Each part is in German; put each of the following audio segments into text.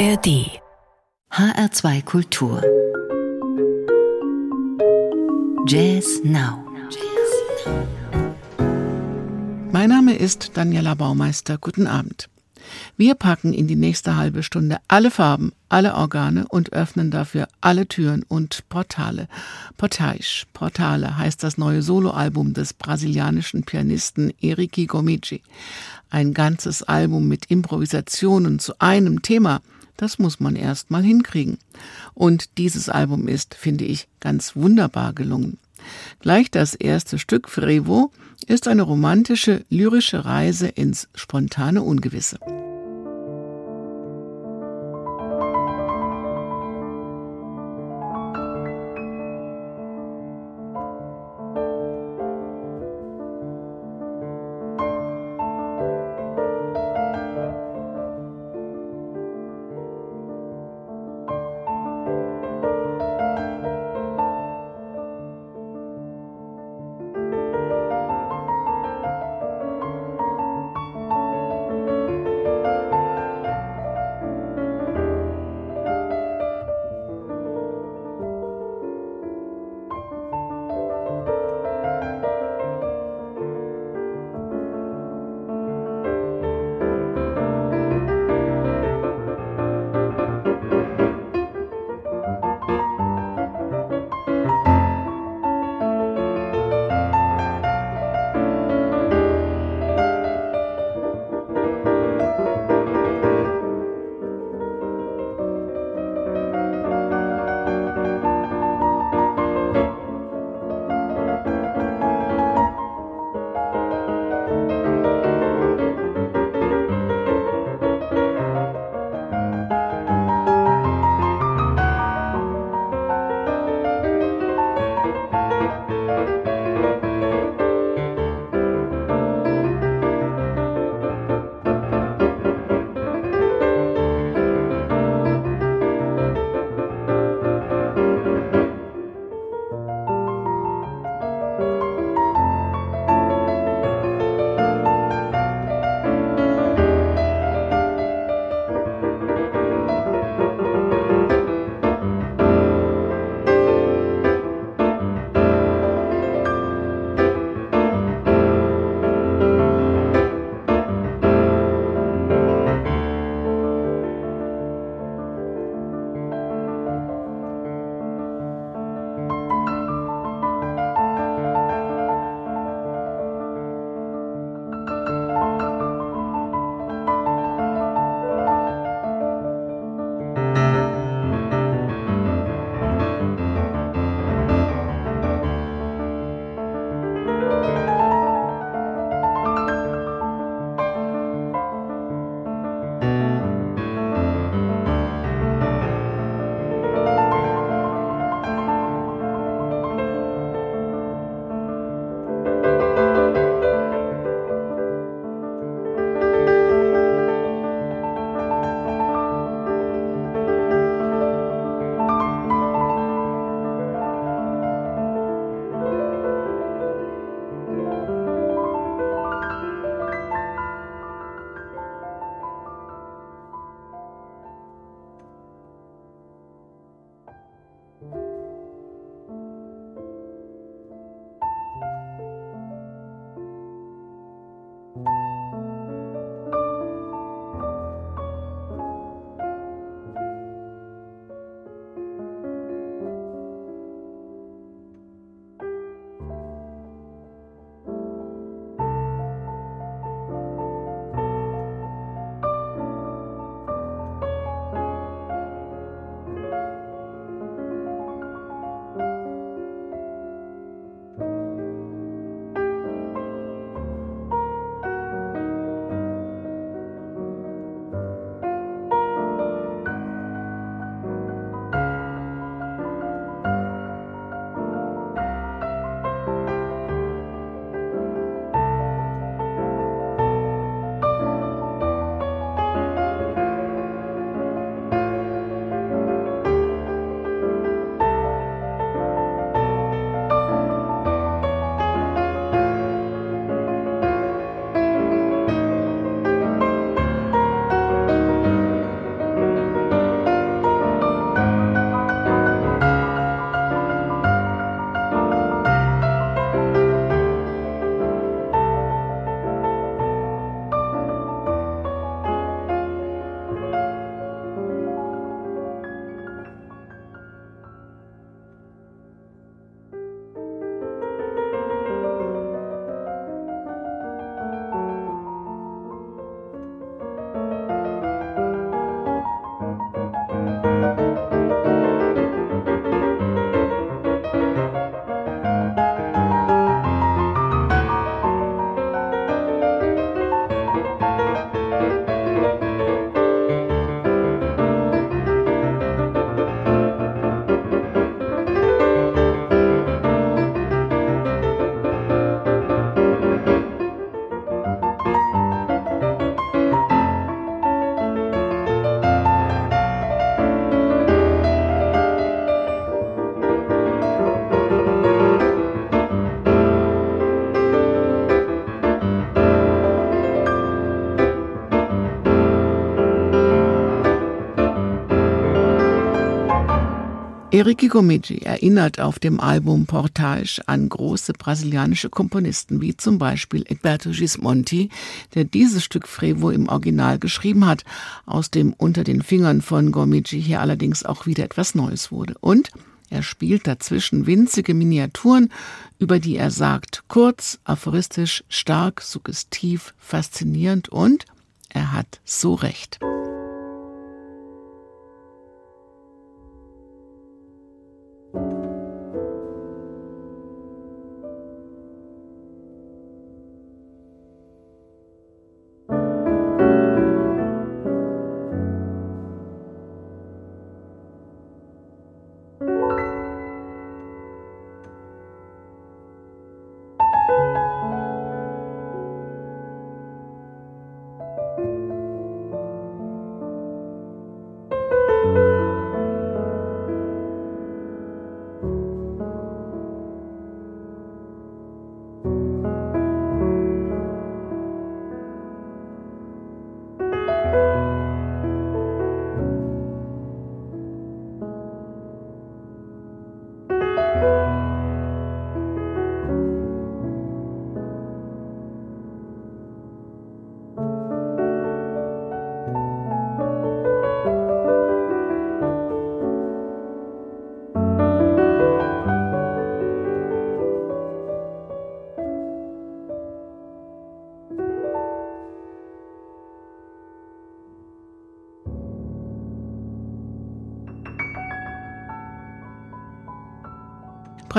ARD HR2 Kultur Jazz Now Mein Name ist Daniela Baumeister. Guten Abend. Wir packen in die nächste halbe Stunde alle Farben, alle Organe und öffnen dafür alle Türen und Portale. Portage, Portale heißt das neue Soloalbum des brasilianischen Pianisten Eriki Gomici. Ein ganzes Album mit Improvisationen zu einem Thema, das muss man erst mal hinkriegen. Und dieses Album ist, finde ich, ganz wunderbar gelungen. Gleich das erste Stück Frevo ist eine romantische, lyrische Reise ins spontane Ungewisse. Eric Gomigi erinnert auf dem Album Portage an große brasilianische Komponisten wie zum Beispiel Egberto Gismonti, der dieses Stück Frevo im Original geschrieben hat, aus dem unter den Fingern von Gomigi hier allerdings auch wieder etwas Neues wurde. Und er spielt dazwischen winzige Miniaturen, über die er sagt, kurz, aphoristisch, stark, suggestiv, faszinierend und er hat so recht.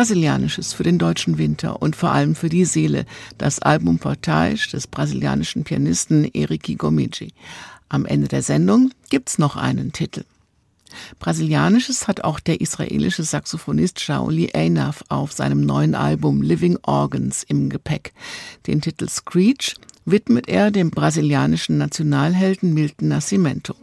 Brasilianisches für den deutschen Winter und vor allem für die Seele, das Album Portage des brasilianischen Pianisten Eriki Gomigi. Am Ende der Sendung gibt's noch einen Titel. Brasilianisches hat auch der israelische Saxophonist Shaoli Einaf auf seinem neuen Album Living Organs im Gepäck. Den Titel Screech widmet er dem brasilianischen Nationalhelden Milton Nascimento.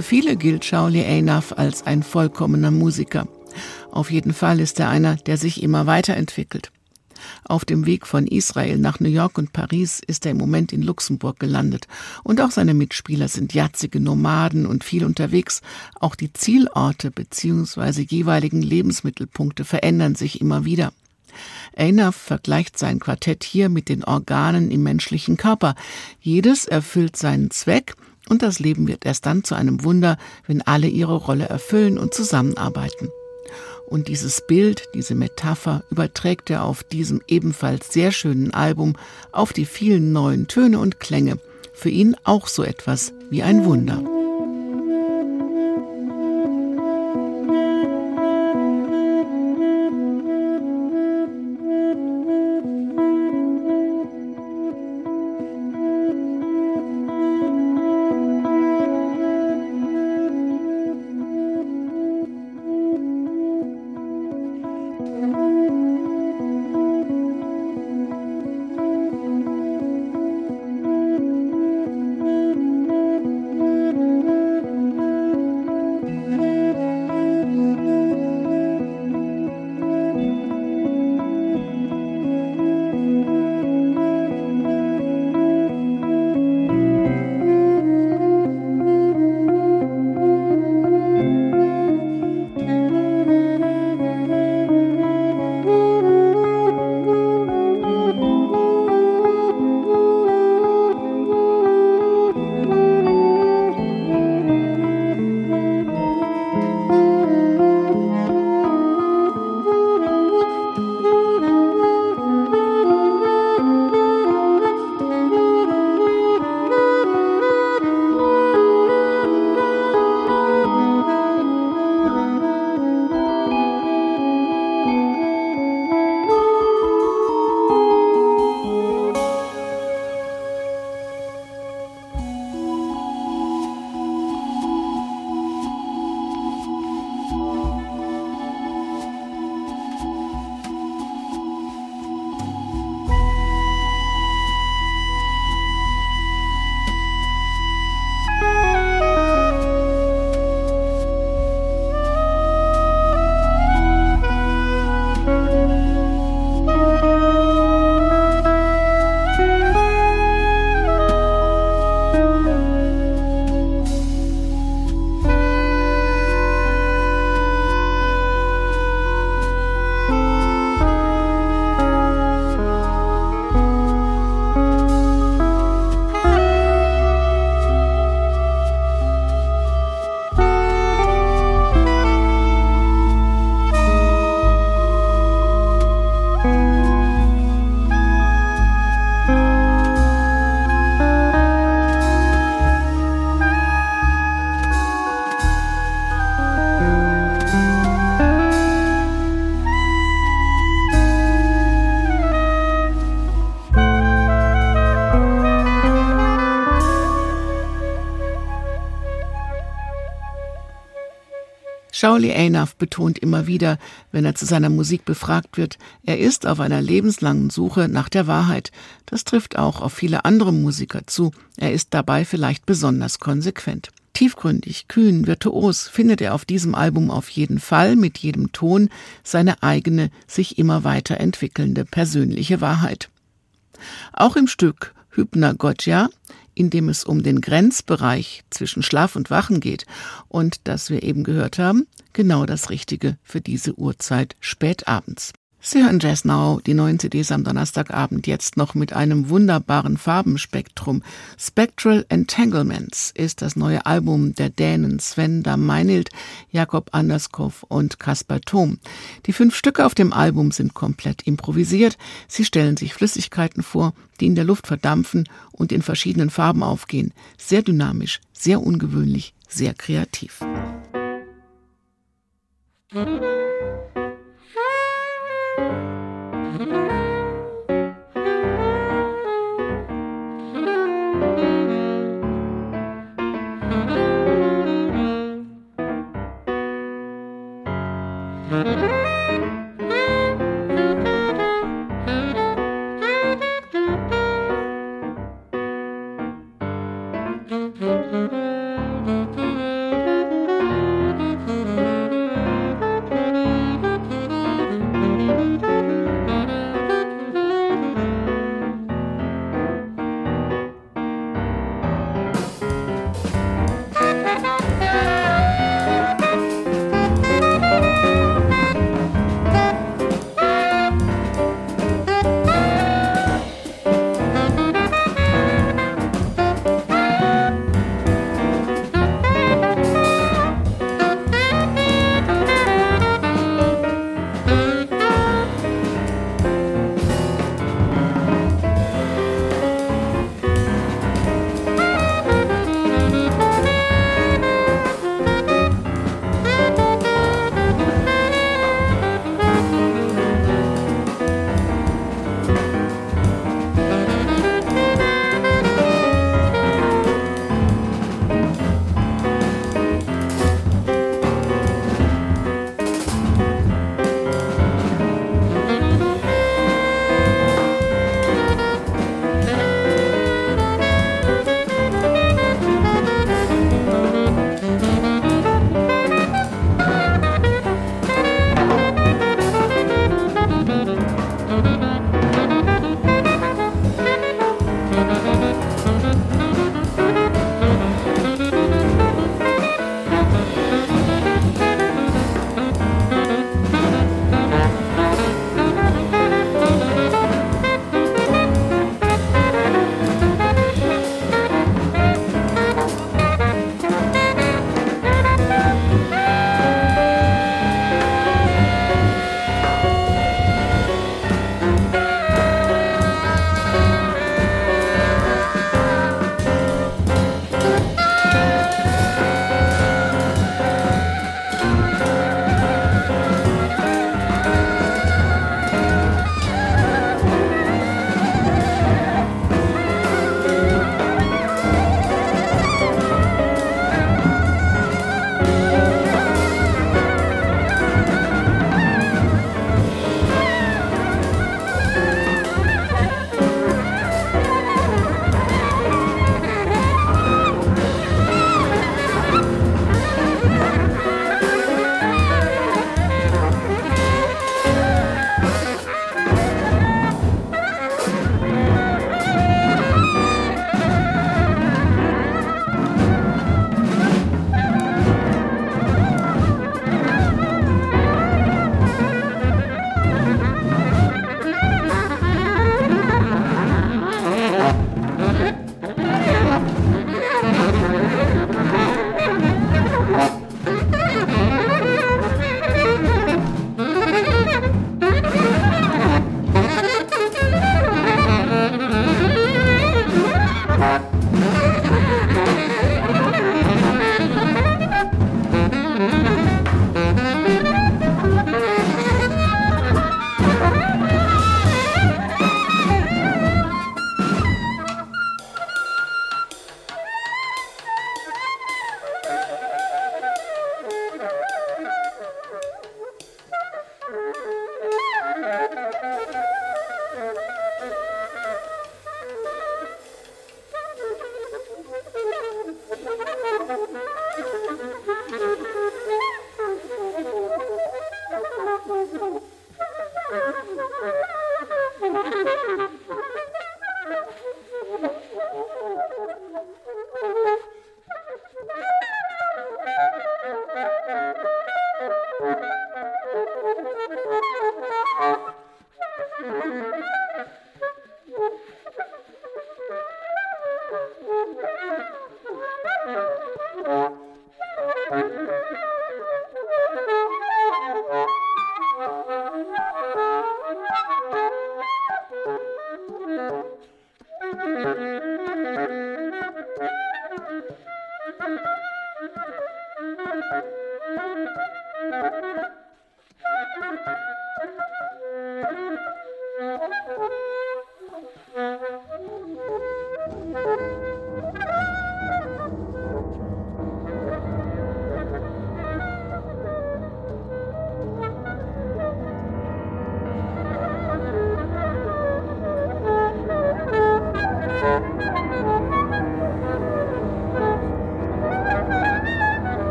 Für viele gilt Shauli Einaf als ein vollkommener Musiker. Auf jeden Fall ist er einer, der sich immer weiterentwickelt. Auf dem Weg von Israel nach New York und Paris ist er im Moment in Luxemburg gelandet. Und auch seine Mitspieler sind jatzige Nomaden und viel unterwegs. Auch die Zielorte bzw. jeweiligen Lebensmittelpunkte verändern sich immer wieder. Einer vergleicht sein Quartett hier mit den Organen im menschlichen Körper. Jedes erfüllt seinen Zweck und das Leben wird erst dann zu einem Wunder, wenn alle ihre Rolle erfüllen und zusammenarbeiten. Und dieses Bild, diese Metapher überträgt er auf diesem ebenfalls sehr schönen Album auf die vielen neuen Töne und Klänge. Für ihn auch so etwas wie ein Wunder. Shauli Einaf betont immer wieder, wenn er zu seiner Musik befragt wird, er ist auf einer lebenslangen Suche nach der Wahrheit. Das trifft auch auf viele andere Musiker zu. Er ist dabei vielleicht besonders konsequent. Tiefgründig, kühn, virtuos findet er auf diesem Album auf jeden Fall mit jedem Ton seine eigene, sich immer weiterentwickelnde persönliche Wahrheit. Auch im Stück Hübner Gotja in dem es um den Grenzbereich zwischen Schlaf und Wachen geht und das wir eben gehört haben, genau das Richtige für diese Uhrzeit spätabends. Sie hören Jazz Now, die neuen CDs am Donnerstagabend jetzt noch mit einem wunderbaren Farbenspektrum. Spectral Entanglements ist das neue Album der Dänen Sven Meinhild, Jakob Anderskow und Kaspar Thom. Die fünf Stücke auf dem Album sind komplett improvisiert. Sie stellen sich Flüssigkeiten vor, die in der Luft verdampfen und in verschiedenen Farben aufgehen. Sehr dynamisch, sehr ungewöhnlich, sehr kreativ. Musik Müzik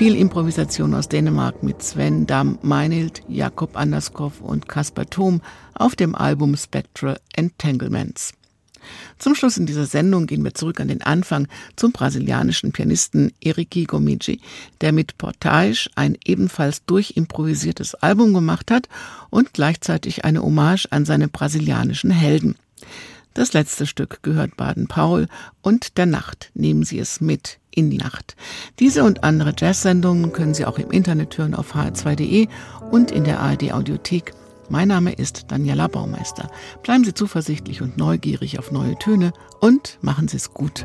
Viel Improvisation aus Dänemark mit Sven Dam Meinild, Jakob Anderskow und Kasper Thom auf dem Album Spectral Entanglements. Zum Schluss in dieser Sendung gehen wir zurück an den Anfang zum brasilianischen Pianisten Eriki Gomigi, der mit Portage ein ebenfalls durchimprovisiertes Album gemacht hat und gleichzeitig eine Hommage an seine brasilianischen Helden. Das letzte Stück gehört Baden-Paul und der Nacht. Nehmen Sie es mit in die Nacht. Diese und andere Jazz-Sendungen können Sie auch im Internet hören auf hr2.de und in der ARD Audiothek. Mein Name ist Daniela Baumeister. Bleiben Sie zuversichtlich und neugierig auf neue Töne und machen Sie es gut.